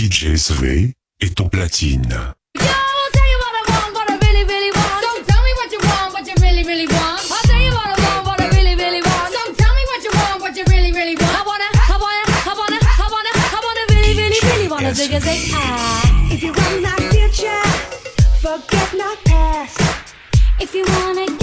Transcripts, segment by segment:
DJ SV est au platine. Yo, I'll you want, what I really, really want. So tell me what you want, what you really, really want. I'll tell you what I want, what I really, really want. So tell me what you want, what you really, really want. I wanna, I wanna, I wanna, I wanna, I wanna really, really, really wanna zig a zig. Ah. If you want my future, forget my past. If you wanna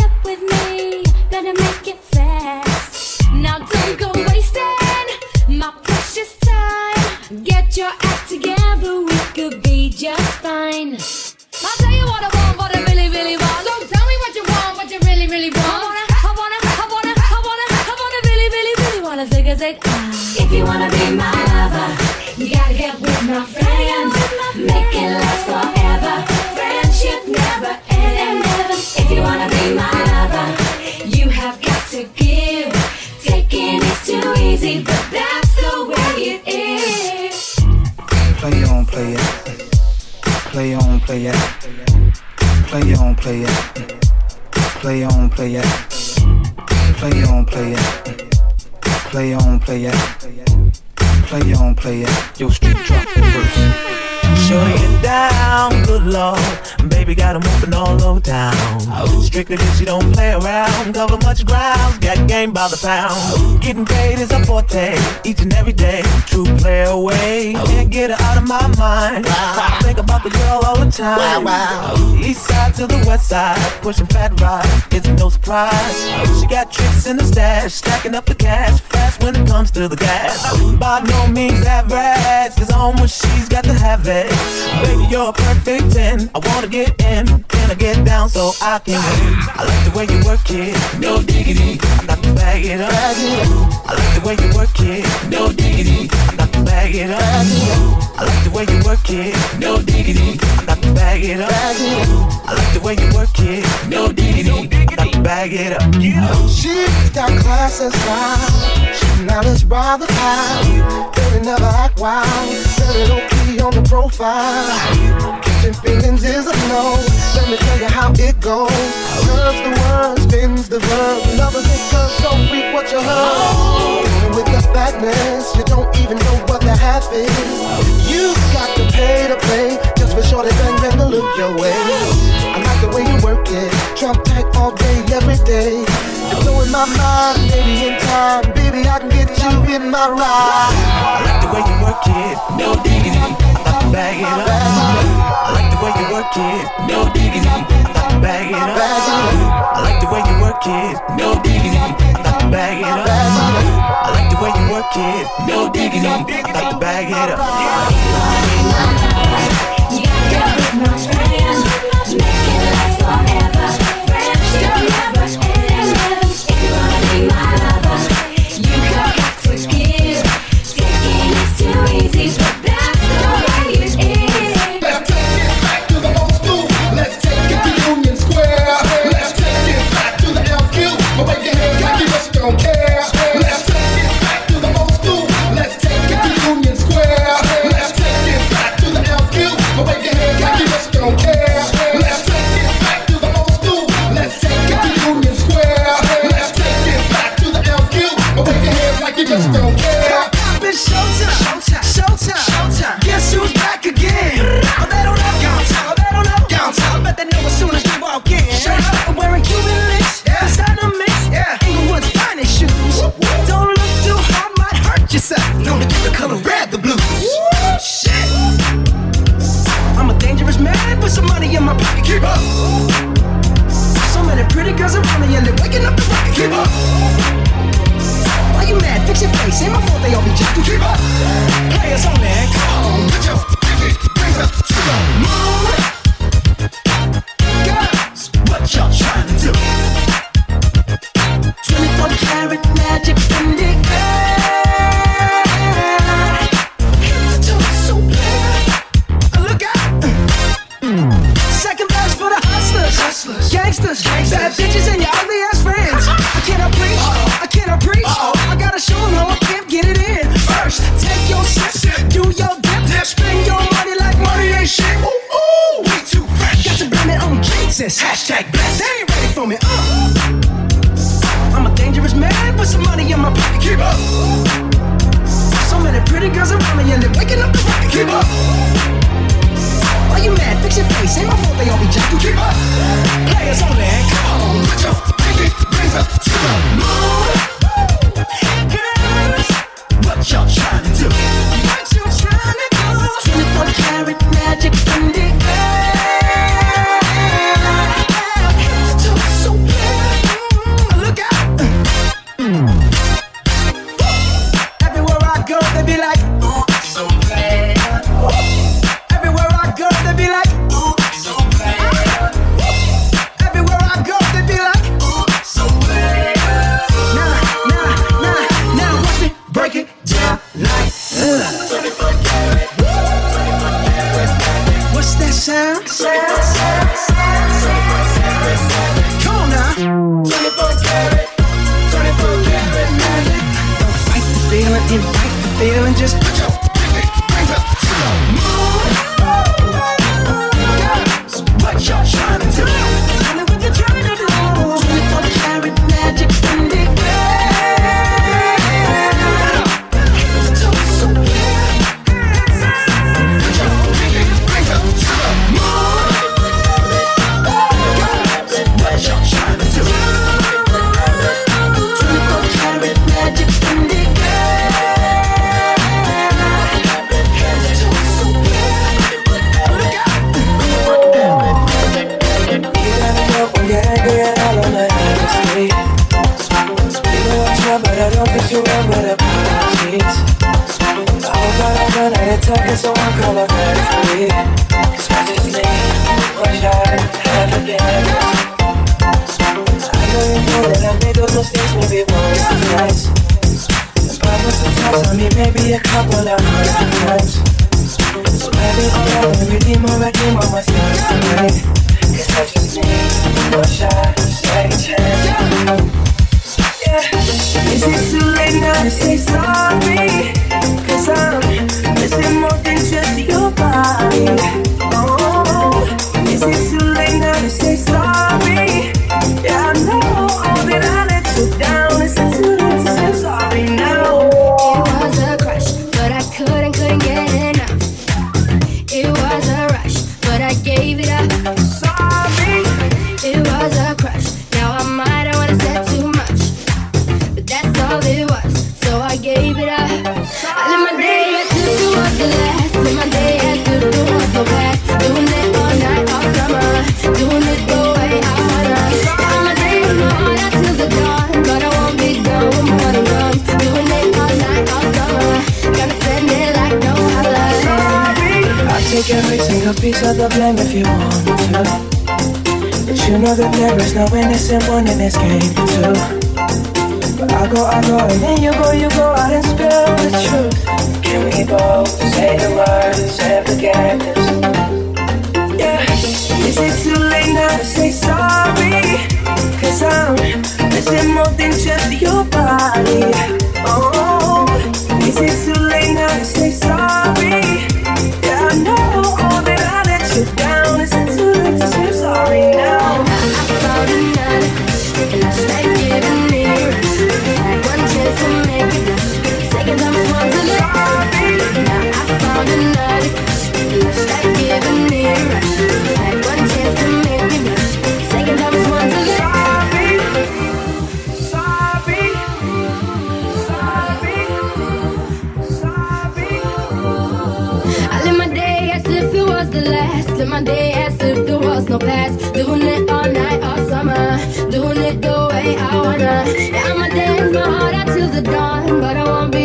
wanna be my lover, you gotta get with my friends. Make it last forever. Friendship never ends. If you wanna be my lover, you have got to give. Taking is too easy, but that's the way it is. Play on, play it. Play on, play it. Play on, play it. Play on, play it. Play on, play it. Play on, play it. Play on, play it. Yo, street drop first. Shorty get down, good lord. Baby got 'em moving all over town. Strictly cause she don't play around. Cover much ground, got game by the pound. Getting paid is a forte, each and every day. True play away, can't get her out of my mind. I think about the girl all the time. wow East side to the west side, pushing fat rides, it's no surprise. She got tricks in the stash, stacking up the cash fast when it comes to the gas. By no means average, cause almost she's got to have it. Baby, you're a perfect 10. I wanna get in, can I get down so I can? I like the way you work it, no diggity. I got to bag it up. I like the way you work it, no diggity. I got to bag it up. I like the way you work it, no diggity. I got to bag it up. I like the way you work it, no diggity. I got to bag it up. She's got class and style. She's knowledge by the pound. Baby never act wild. Set it okay on the profile. Catching feelings is a no. Let me tell you how it goes. Curves the word, spins the verb. Lovers because so freak what you heard. And with the fatness, you don't even know what the half is. You got to pay to play for shorty bang bang to look your way. I like the way you work it. Trump tight all day, every day. You're blowing my mind, maybe in time, baby I can get you in my ride. I like the way you work it, no diggity. I to bag it up. I like the way you work it, no diggity. I to bag it up. I like the way you work it, no diggity. I to bag it up. I like the way you work it, no diggity. I to bag it up. You know as soon as we walk in. off, wearing Cuban links, designer mix, Inglewood's finest shoes. Don't look too hard, might hurt yourself. Don't keep the color the blues. Shit. I'm a dangerous man, put some money in my pocket, keep up. So many pretty girls around me, waking up the keep up. Why you mad? Fix your face. Ain't my fault they all be jacking. Keep up. Players on that. Come on, put your pinky bring up to the moon. 샷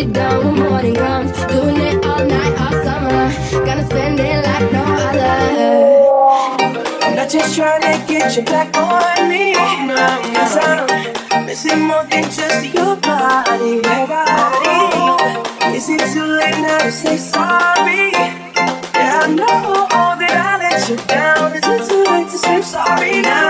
it down when morning comes. Doing it all night, all summer. Gonna spend it like no other. I'm not just trying to get you back on me. Cause I'm missing more than just your body. Your body. Is it too late now to say sorry? Yeah, I know that I let you down. Is it too late to say sorry now?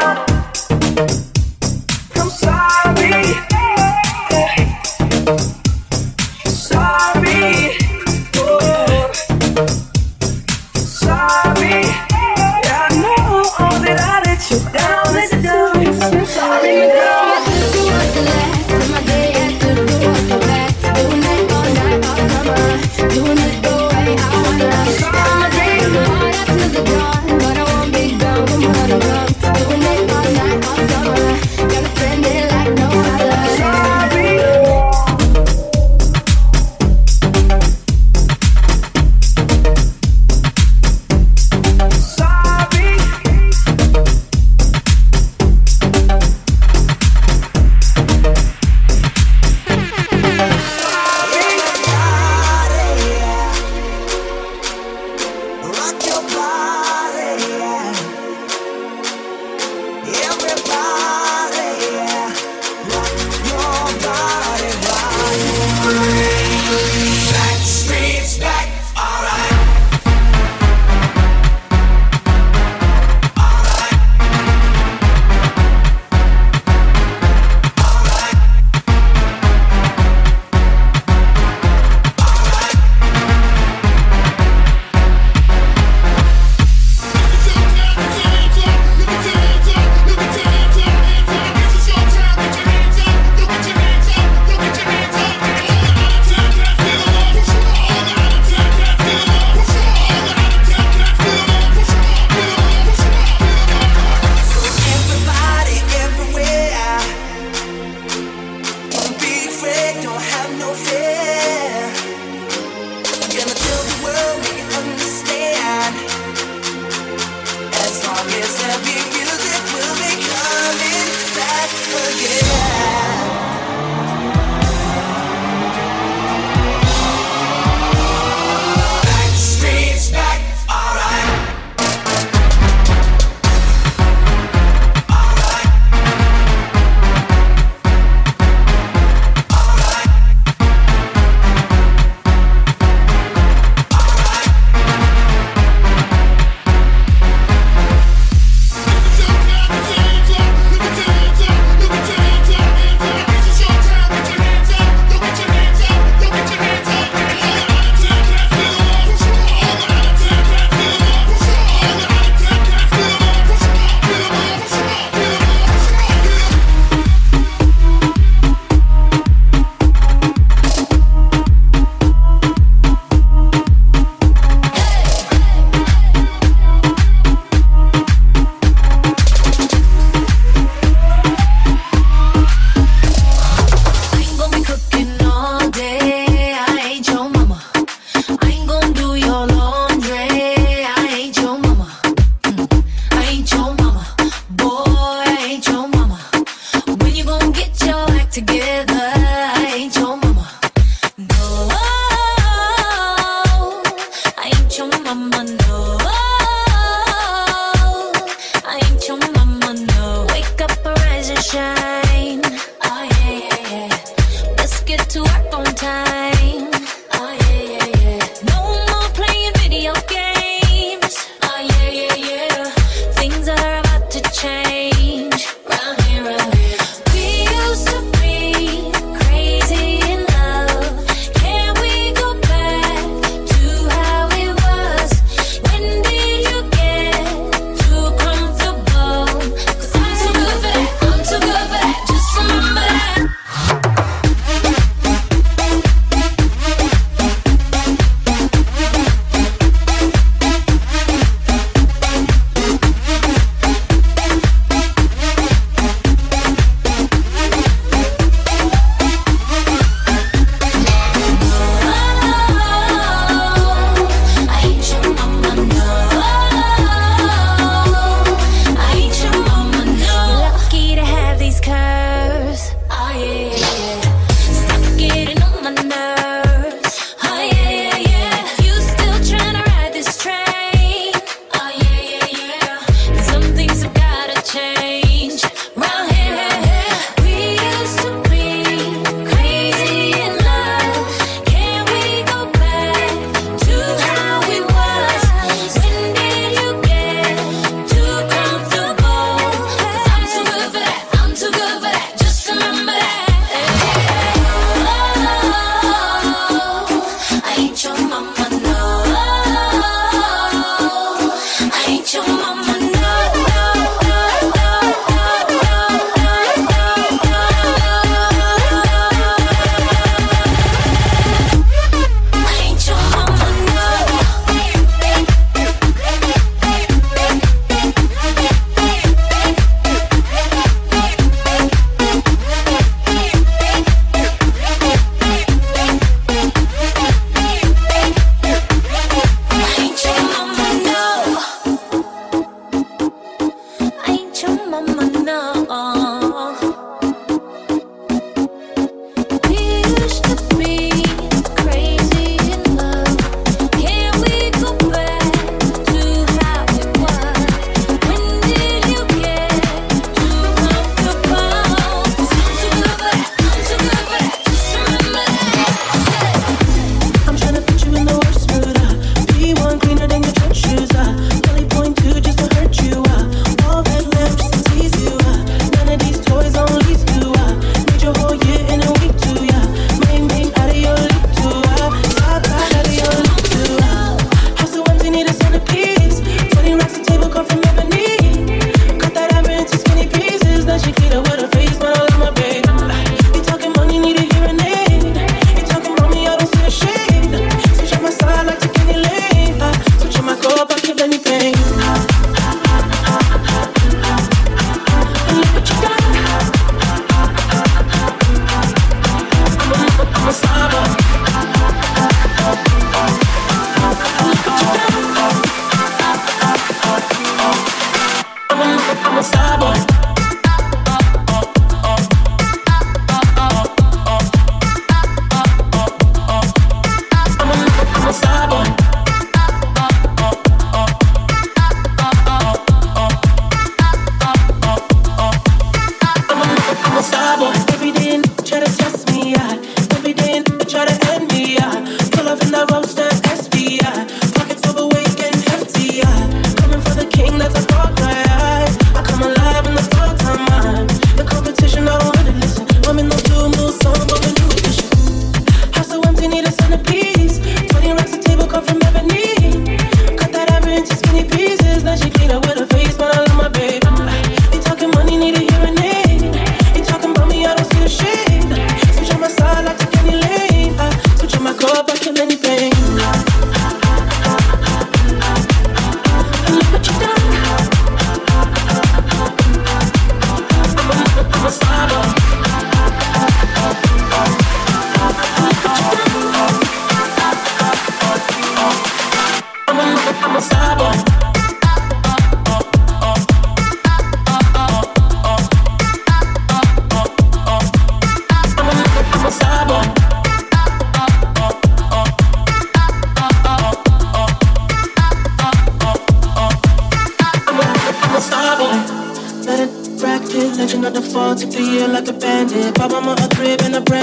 Like a bandit. Bought mama a crib and a brand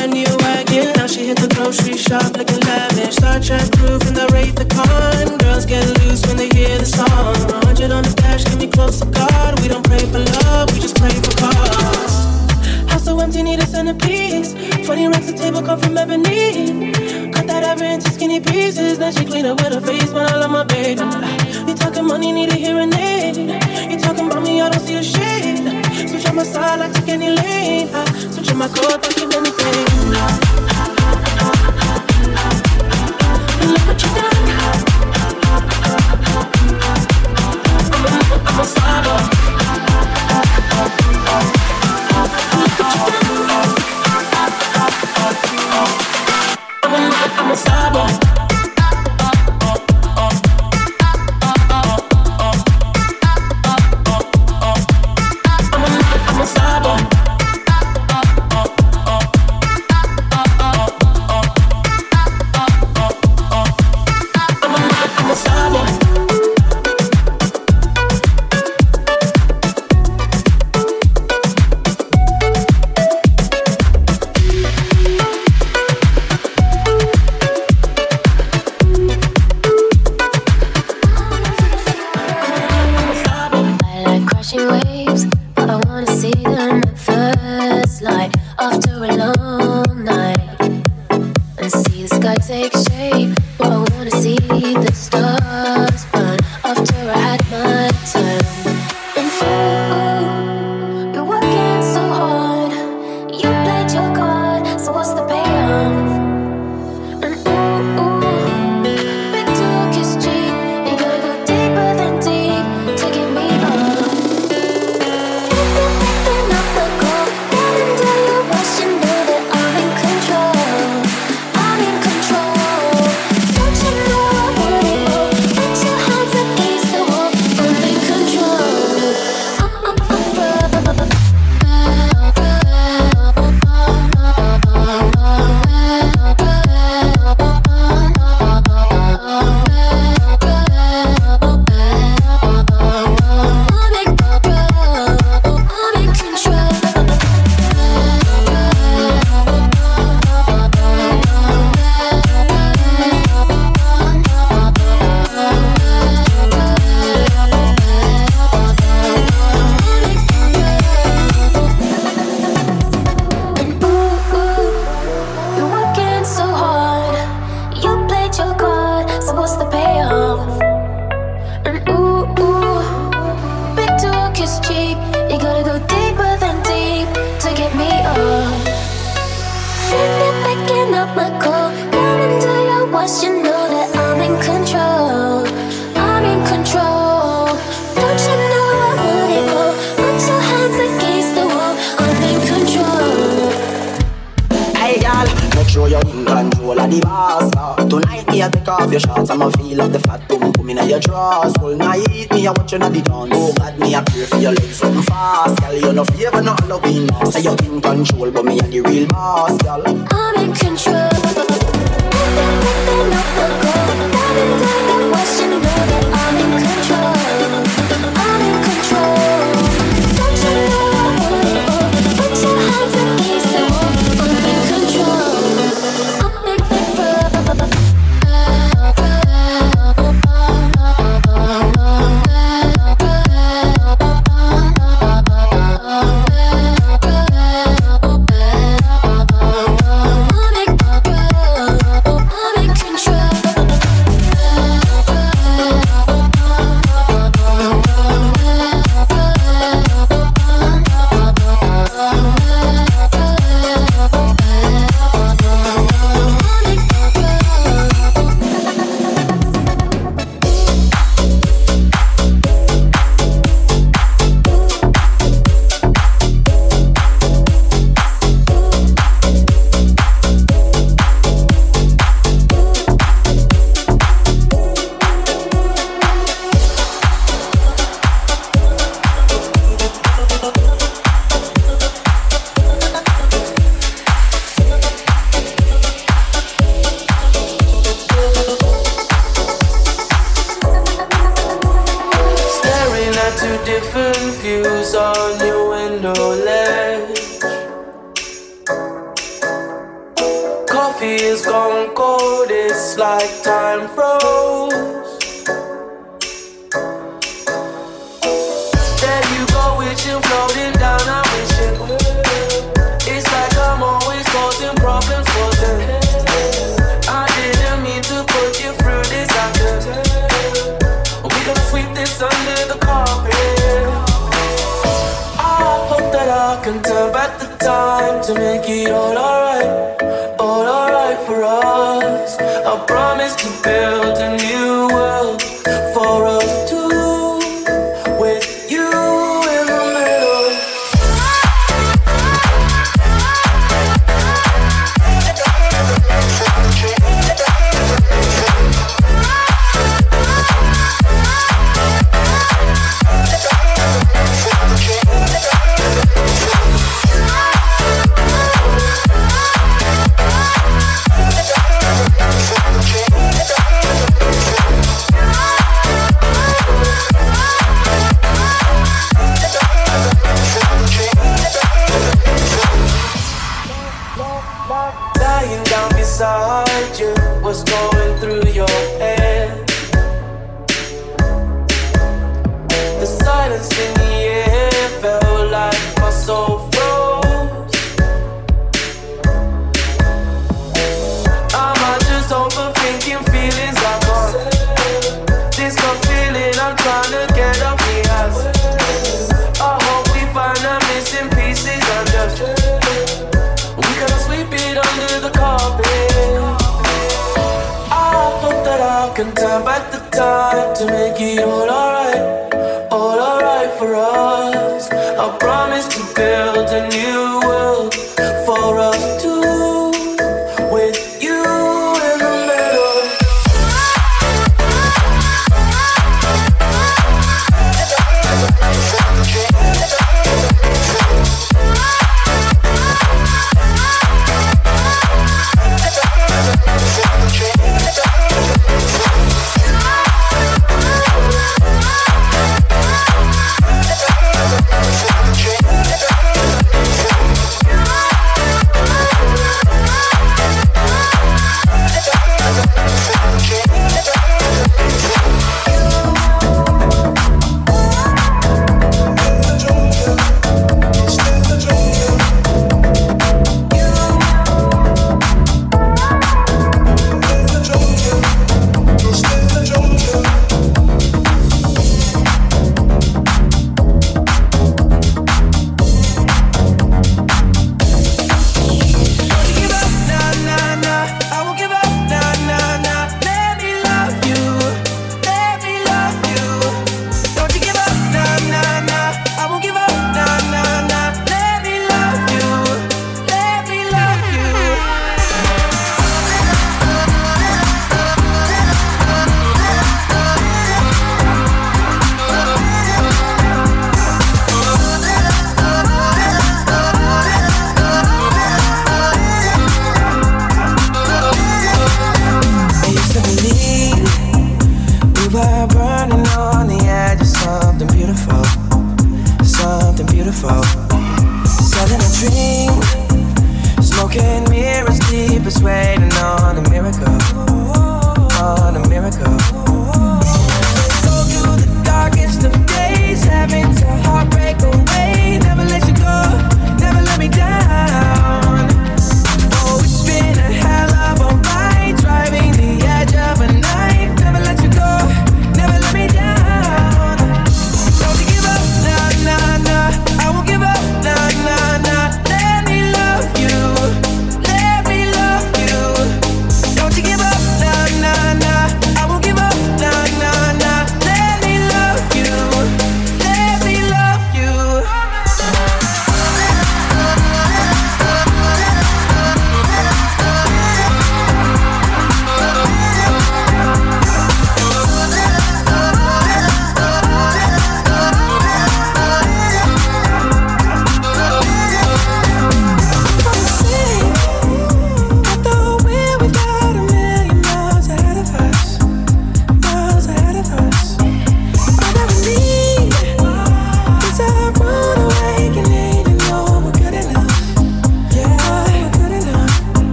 waiting on a miracle,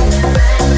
life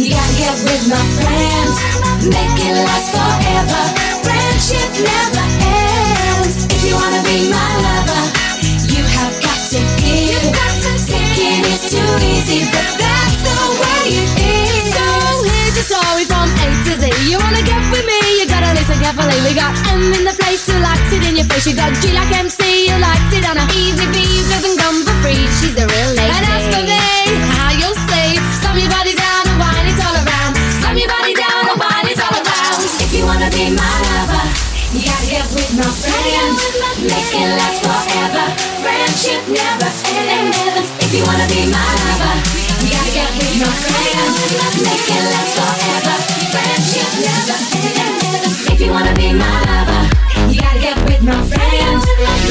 You gotta get with my friends, make it last forever. Friendship never ends. If you wanna be my lover, you have got to give. Taking is too easy, but that's the way it is. So here's your story from A to Z. You wanna get with me? You gotta listen carefully. We got M in the place who likes it in your face. You got G like MC who likes it on a easy B who doesn't come for free. She's a real lady. And as for me. be my lover. You got here with my friends. Make it last forever. Friendship never ends. If you wanna be my lover, you got here with my friends. Make it last forever. Friendship never ends. If you wanna be my lover, you got here with my friends.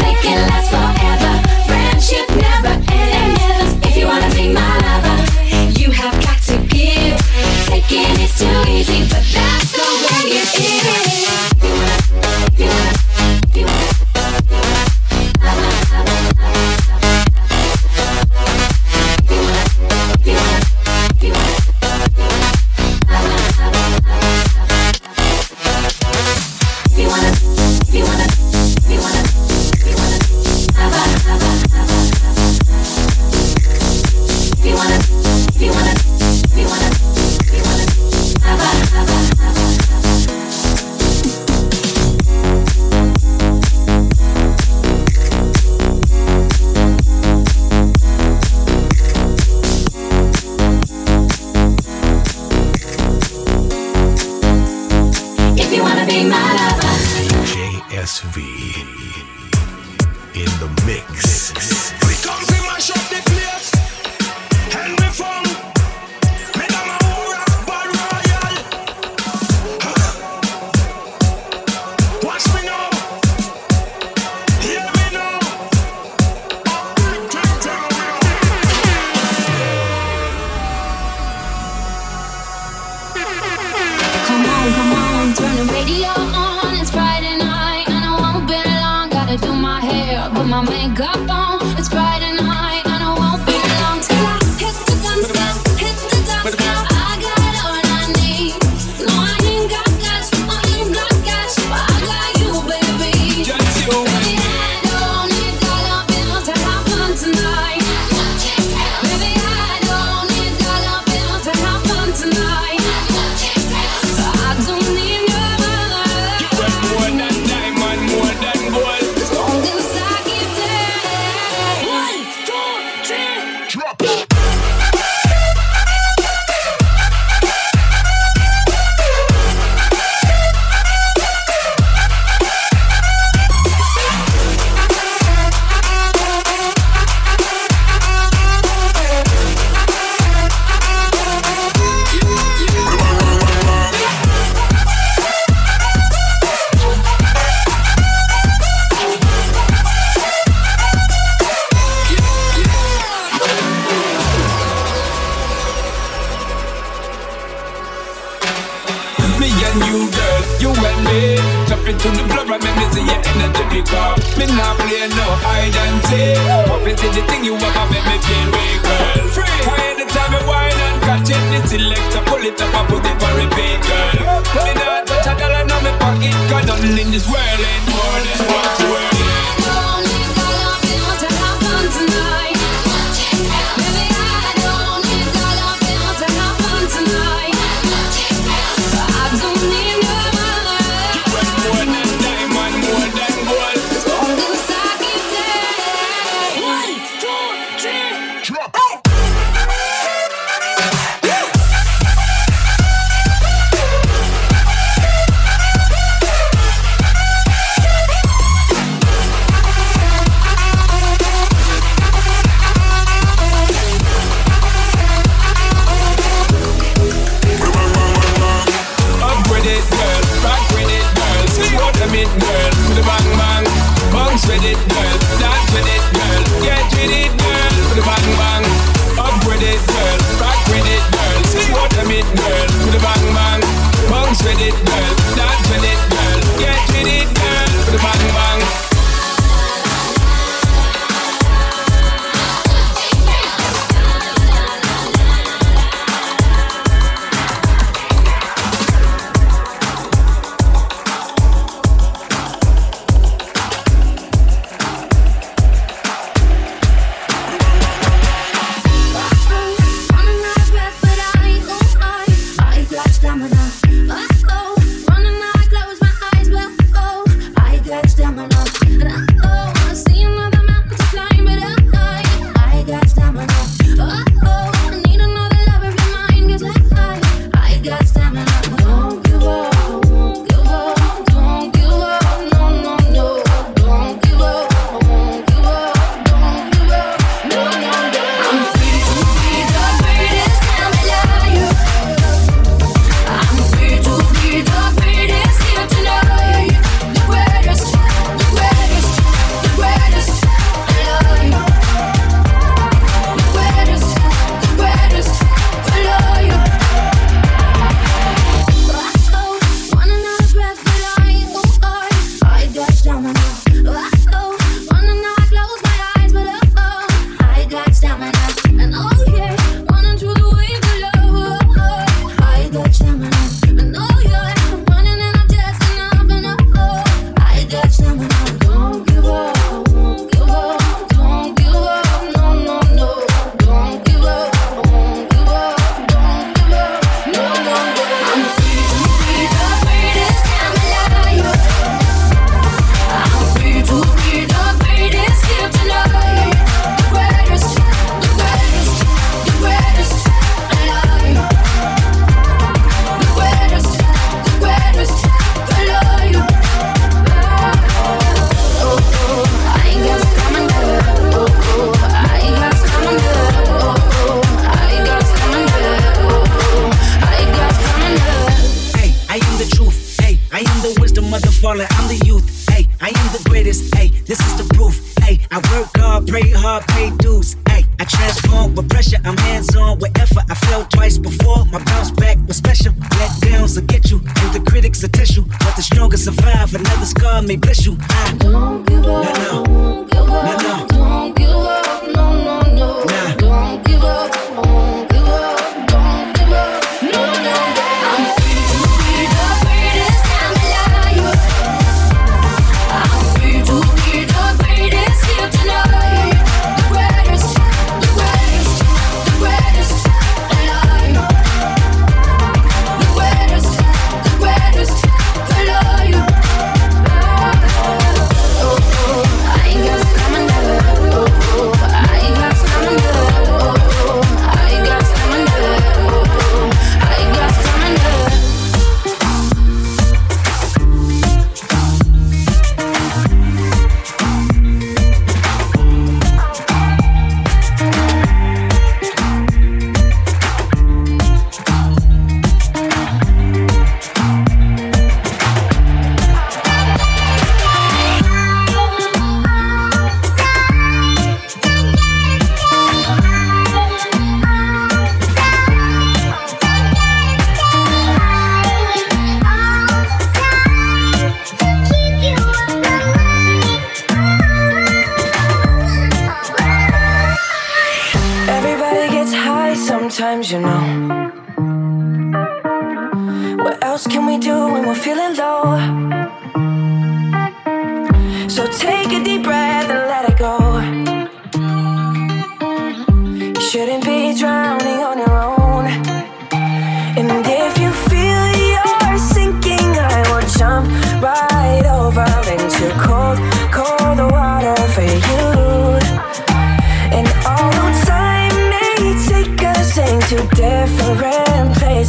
Make it last forever. Friendship never ends. If you wanna be my lover, you have got to give. Taking it's too easy, but that. Yeah.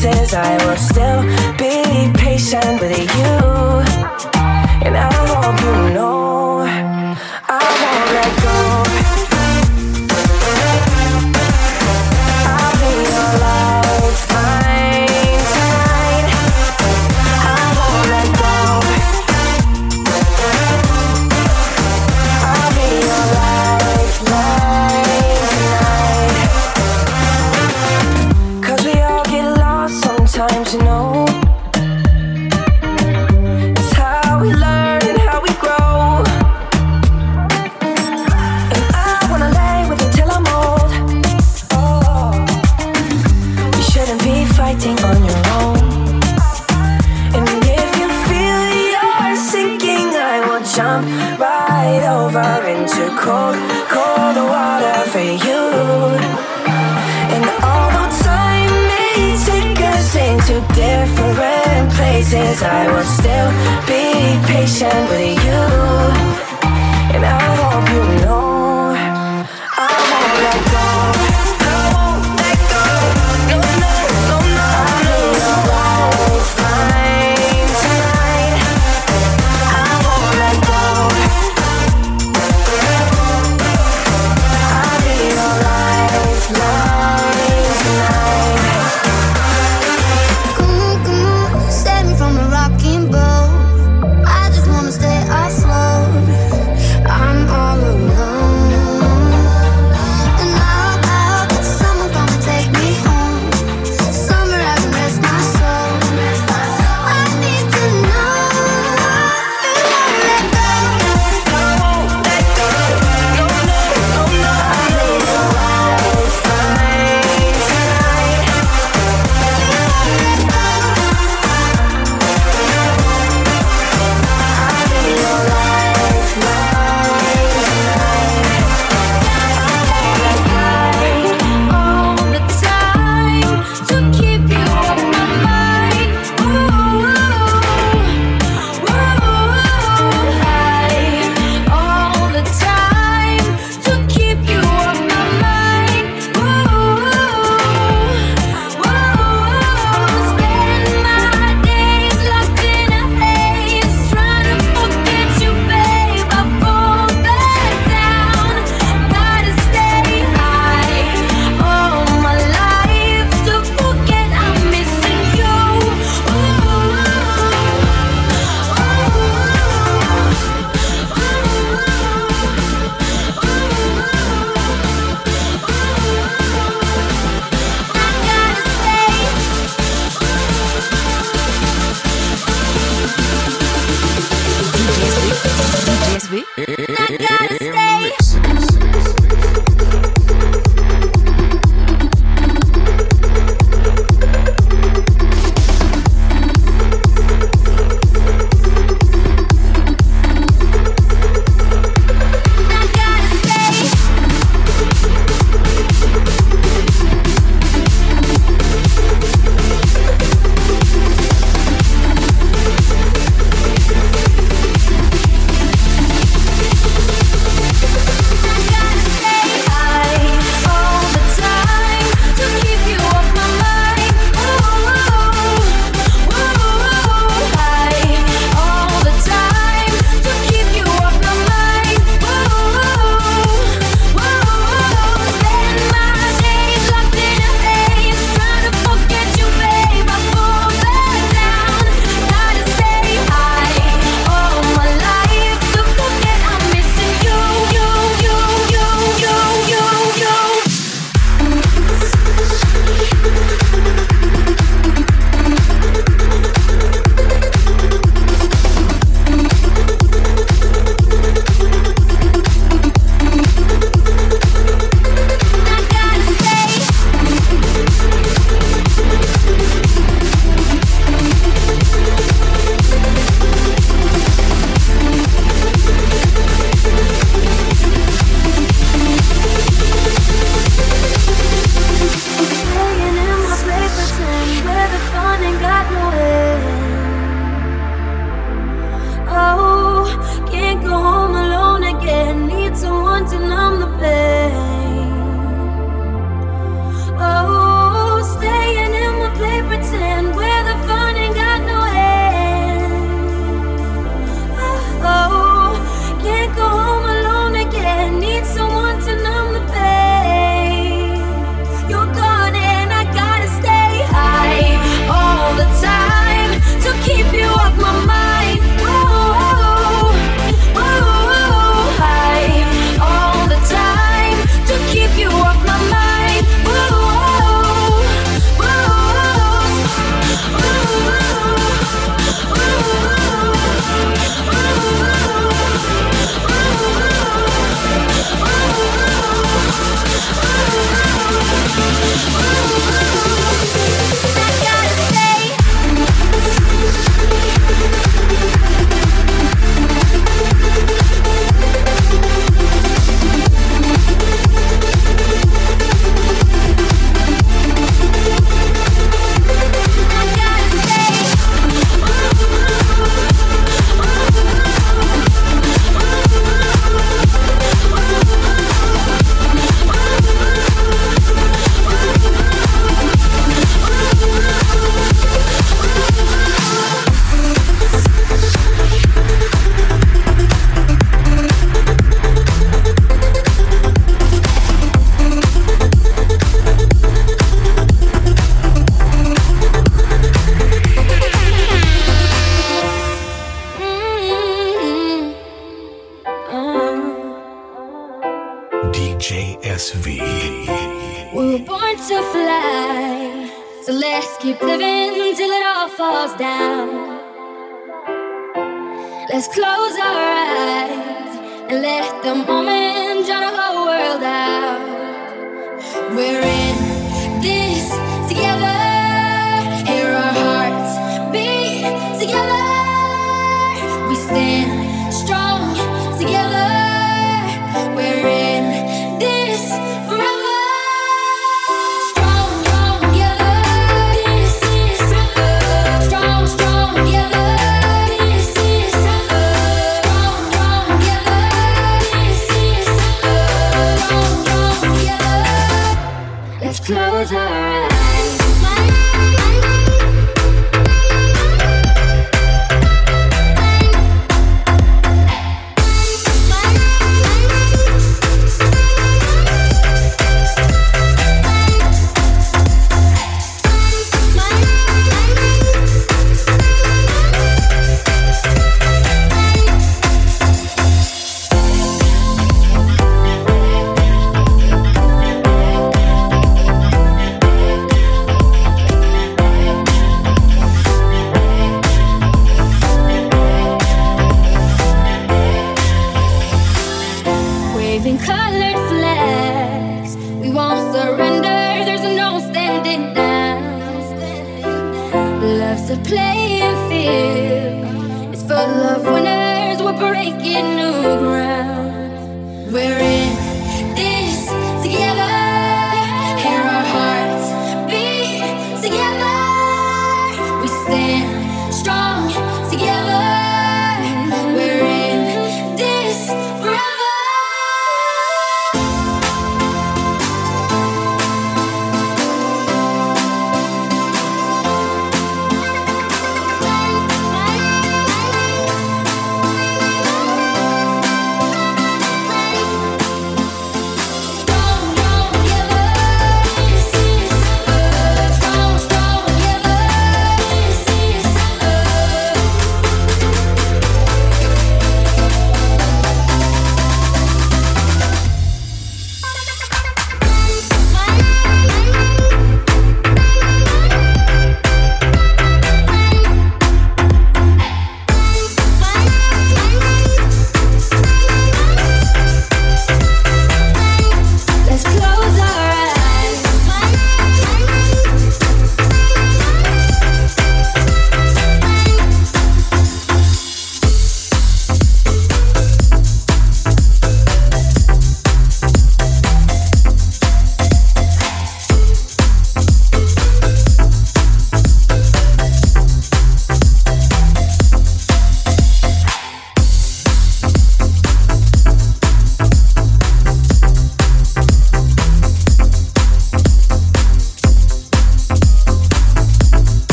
Places, I will still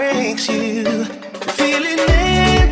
breaks you. Feeling empty,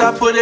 I put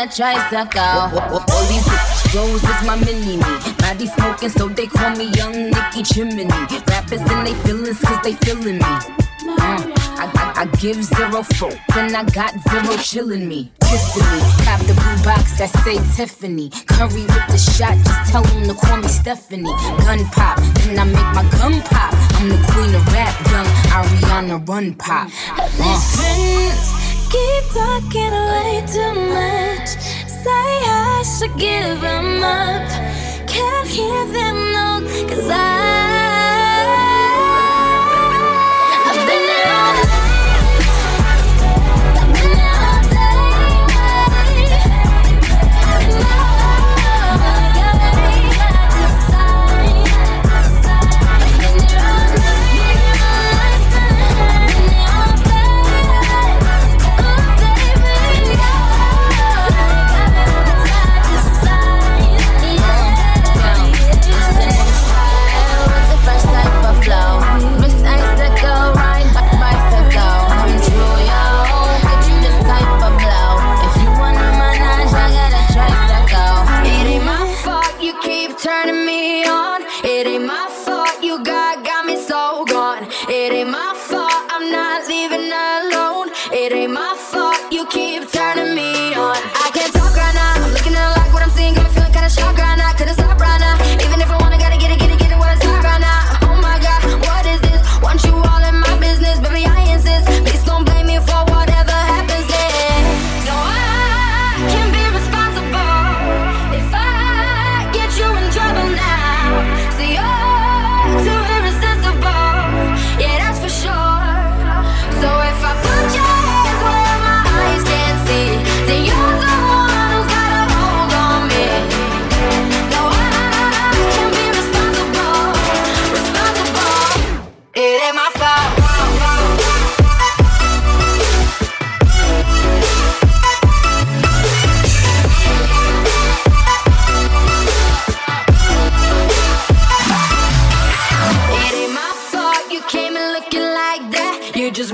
that tries to. All these Rose is my mini me. Body smoking, so they call me Young Nicky Chimney. Rappers and they feelings, cause they feeling me. Mm. I, I, I, give zero folk, then I got zero chillin' me. Kissing me, pop the blue box that say Tiffany. Curry with the shot, just tell them to call me Stephanie. Gun pop, then I make my gun pop. I'm the queen of rap, young Ariana Run Pop. Uh. These friends keep talking way too much say I should give them up. Can't hear them, no, cause I.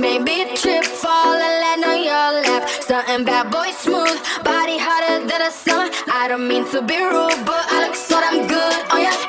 Baby, trip, fall and land on your lap. Something bad boy smooth, body hotter than a summer. I don't mean to be rude, but I look so damn good on your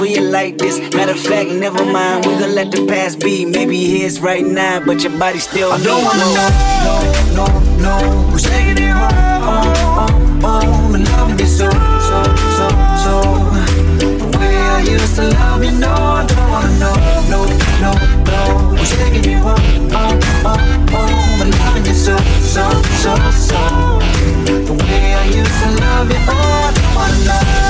for you like this. Matter of fact, never mind. We gon' let the past be. Maybe here's right now, but your body still. I don't wanna know, no, no, no. Who's taking it home? Oh, oh, oh. I'm loving you so, so, so, so. The way I used to love you, no, I don't wanna know, no, no, no. Who's taking it home? Oh, oh, oh. I'm loving you so, so, so, so. The way I used to love you, oh, I don't wanna know.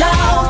down.